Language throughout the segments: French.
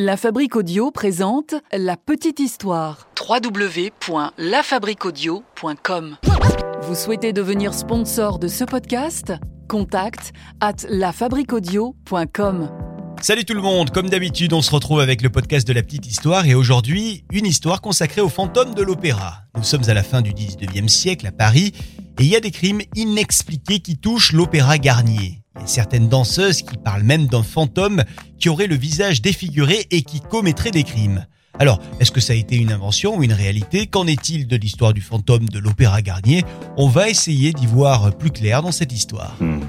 La Fabrique Audio présente La Petite Histoire. www.lafabriquaudio.com Vous souhaitez devenir sponsor de ce podcast? Contact à lafabriquaudio.com. Salut tout le monde, comme d'habitude on se retrouve avec le podcast de la petite histoire et aujourd'hui une histoire consacrée aux fantômes de l'opéra. Nous sommes à la fin du 19e siècle à Paris et il y a des crimes inexpliqués qui touchent l'opéra Garnier. Certaines danseuses qui parlent même d'un fantôme qui aurait le visage défiguré et qui commettrait des crimes. Alors, est-ce que ça a été une invention ou une réalité? Qu'en est-il de l'histoire du fantôme de l'Opéra Garnier? On va essayer d'y voir plus clair dans cette histoire. Hmm.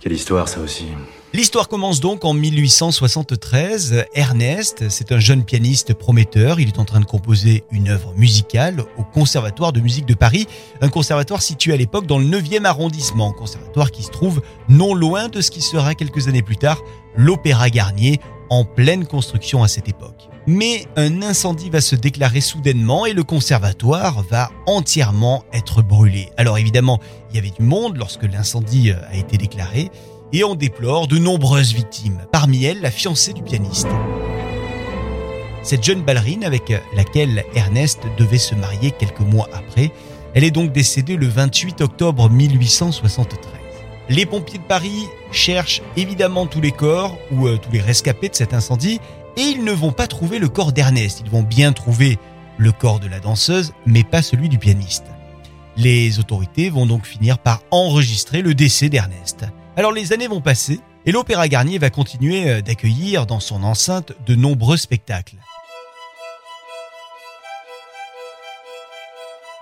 Quelle histoire ça aussi L'histoire commence donc en 1873. Ernest, c'est un jeune pianiste prometteur. Il est en train de composer une œuvre musicale au Conservatoire de musique de Paris, un conservatoire situé à l'époque dans le 9e arrondissement, conservatoire qui se trouve non loin de ce qui sera quelques années plus tard l'Opéra Garnier, en pleine construction à cette époque. Mais un incendie va se déclarer soudainement et le conservatoire va entièrement être brûlé. Alors évidemment, il y avait du monde lorsque l'incendie a été déclaré et on déplore de nombreuses victimes, parmi elles la fiancée du pianiste. Cette jeune ballerine avec laquelle Ernest devait se marier quelques mois après, elle est donc décédée le 28 octobre 1873. Les pompiers de Paris cherchent évidemment tous les corps ou euh, tous les rescapés de cet incendie et ils ne vont pas trouver le corps d'Ernest, ils vont bien trouver le corps de la danseuse mais pas celui du pianiste. Les autorités vont donc finir par enregistrer le décès d'Ernest. Alors les années vont passer et l'Opéra Garnier va continuer euh, d'accueillir dans son enceinte de nombreux spectacles.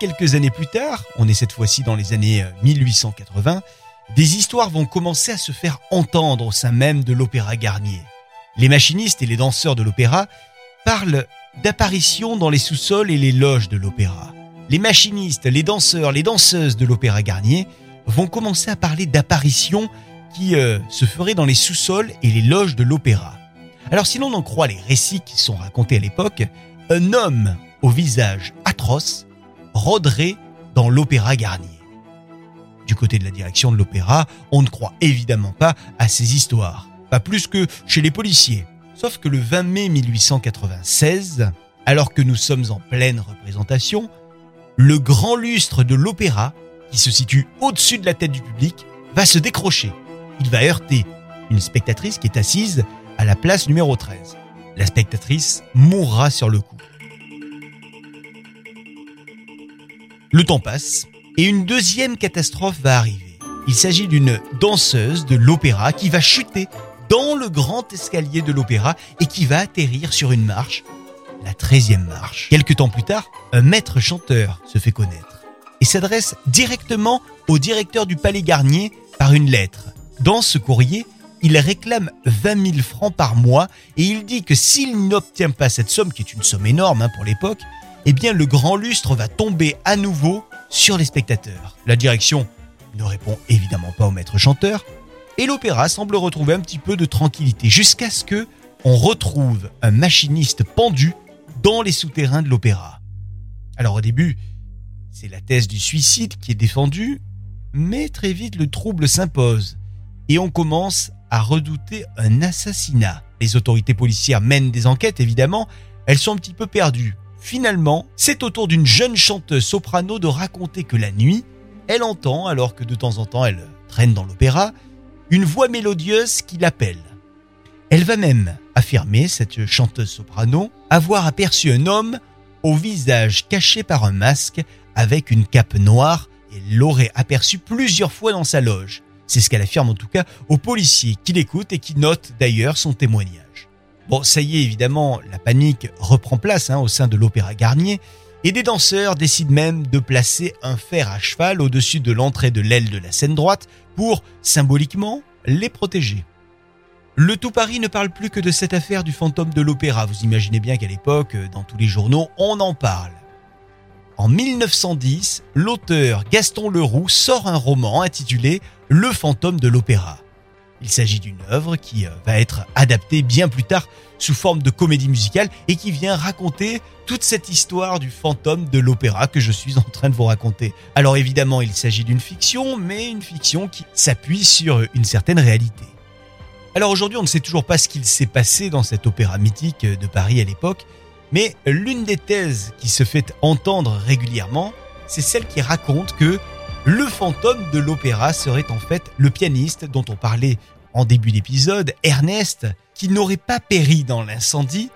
Quelques années plus tard, on est cette fois-ci dans les années 1880, euh, des histoires vont commencer à se faire entendre au sein même de l'Opéra Garnier. Les machinistes et les danseurs de l'opéra parlent d'apparitions dans les sous-sols et les loges de l'opéra. Les machinistes, les danseurs, les danseuses de l'Opéra Garnier vont commencer à parler d'apparitions qui euh, se feraient dans les sous-sols et les loges de l'opéra. Alors si l'on en croit les récits qui sont racontés à l'époque, un homme au visage atroce rôderait dans l'opéra Garnier. Du côté de la direction de l'opéra, on ne croit évidemment pas à ces histoires, pas plus que chez les policiers. Sauf que le 20 mai 1896, alors que nous sommes en pleine représentation, le grand lustre de l'opéra qui se situe au-dessus de la tête du public, va se décrocher. Il va heurter une spectatrice qui est assise à la place numéro 13. La spectatrice mourra sur le coup. Le temps passe et une deuxième catastrophe va arriver. Il s'agit d'une danseuse de l'opéra qui va chuter dans le grand escalier de l'opéra et qui va atterrir sur une marche, la 13e marche. Quelques temps plus tard, un maître chanteur se fait connaître et s'adresse directement au directeur du Palais Garnier par une lettre. Dans ce courrier, il réclame 20 000 francs par mois et il dit que s'il n'obtient pas cette somme, qui est une somme énorme hein, pour l'époque, eh bien le grand lustre va tomber à nouveau sur les spectateurs. La direction ne répond évidemment pas au maître chanteur et l'opéra semble retrouver un petit peu de tranquillité jusqu'à ce que on retrouve un machiniste pendu dans les souterrains de l'opéra. Alors au début, c'est la thèse du suicide qui est défendue, mais très vite le trouble s'impose et on commence à redouter un assassinat. Les autorités policières mènent des enquêtes évidemment, elles sont un petit peu perdues. Finalement, c'est au tour d'une jeune chanteuse soprano de raconter que la nuit, elle entend, alors que de temps en temps elle traîne dans l'opéra, une voix mélodieuse qui l'appelle. Elle va même affirmer, cette chanteuse soprano, avoir aperçu un homme au visage caché par un masque avec une cape noire et l'aurait aperçu plusieurs fois dans sa loge. C'est ce qu'elle affirme en tout cas aux policiers qui l'écoutent et qui notent d'ailleurs son témoignage. Bon, ça y est, évidemment, la panique reprend place hein, au sein de l'Opéra Garnier et des danseurs décident même de placer un fer à cheval au-dessus de l'entrée de l'aile de la scène droite pour, symboliquement, les protéger. Le tout Paris ne parle plus que de cette affaire du fantôme de l'opéra. Vous imaginez bien qu'à l'époque, dans tous les journaux, on en parle. En 1910, l'auteur Gaston Leroux sort un roman intitulé Le fantôme de l'opéra. Il s'agit d'une œuvre qui euh, va être adaptée bien plus tard sous forme de comédie musicale et qui vient raconter toute cette histoire du fantôme de l'opéra que je suis en train de vous raconter. Alors évidemment, il s'agit d'une fiction, mais une fiction qui s'appuie sur une certaine réalité. Alors aujourd'hui, on ne sait toujours pas ce qu'il s'est passé dans cet opéra mythique de Paris à l'époque, mais l'une des thèses qui se fait entendre régulièrement, c'est celle qui raconte que le fantôme de l'opéra serait en fait le pianiste dont on parlait en début d'épisode, Ernest, qui n'aurait pas péri dans l'incendie,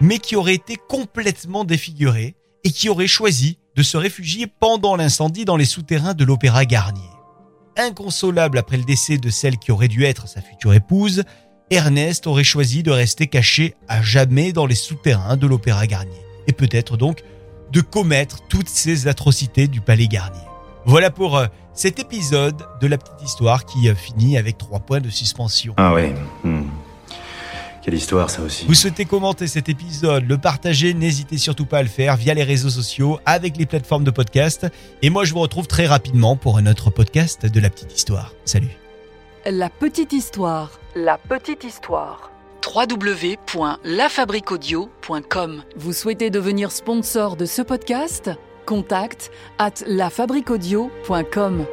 mais qui aurait été complètement défiguré et qui aurait choisi de se réfugier pendant l'incendie dans les souterrains de l'Opéra Garnier. Inconsolable après le décès de celle qui aurait dû être sa future épouse, Ernest aurait choisi de rester caché à jamais dans les souterrains de l'Opéra Garnier, et peut-être donc de commettre toutes ces atrocités du Palais Garnier. Voilà pour euh, cet épisode de la petite histoire qui euh, finit avec trois points de suspension. Ah ouais. hmm. Quelle histoire, ça aussi. Vous souhaitez commenter cet épisode, le partager, n'hésitez surtout pas à le faire via les réseaux sociaux, avec les plateformes de podcast. Et moi, je vous retrouve très rapidement pour un autre podcast de la petite histoire. Salut. La petite histoire. La petite histoire. www.lafabriquaudio.com Vous souhaitez devenir sponsor de ce podcast? Contact à lafabriquaudio.com.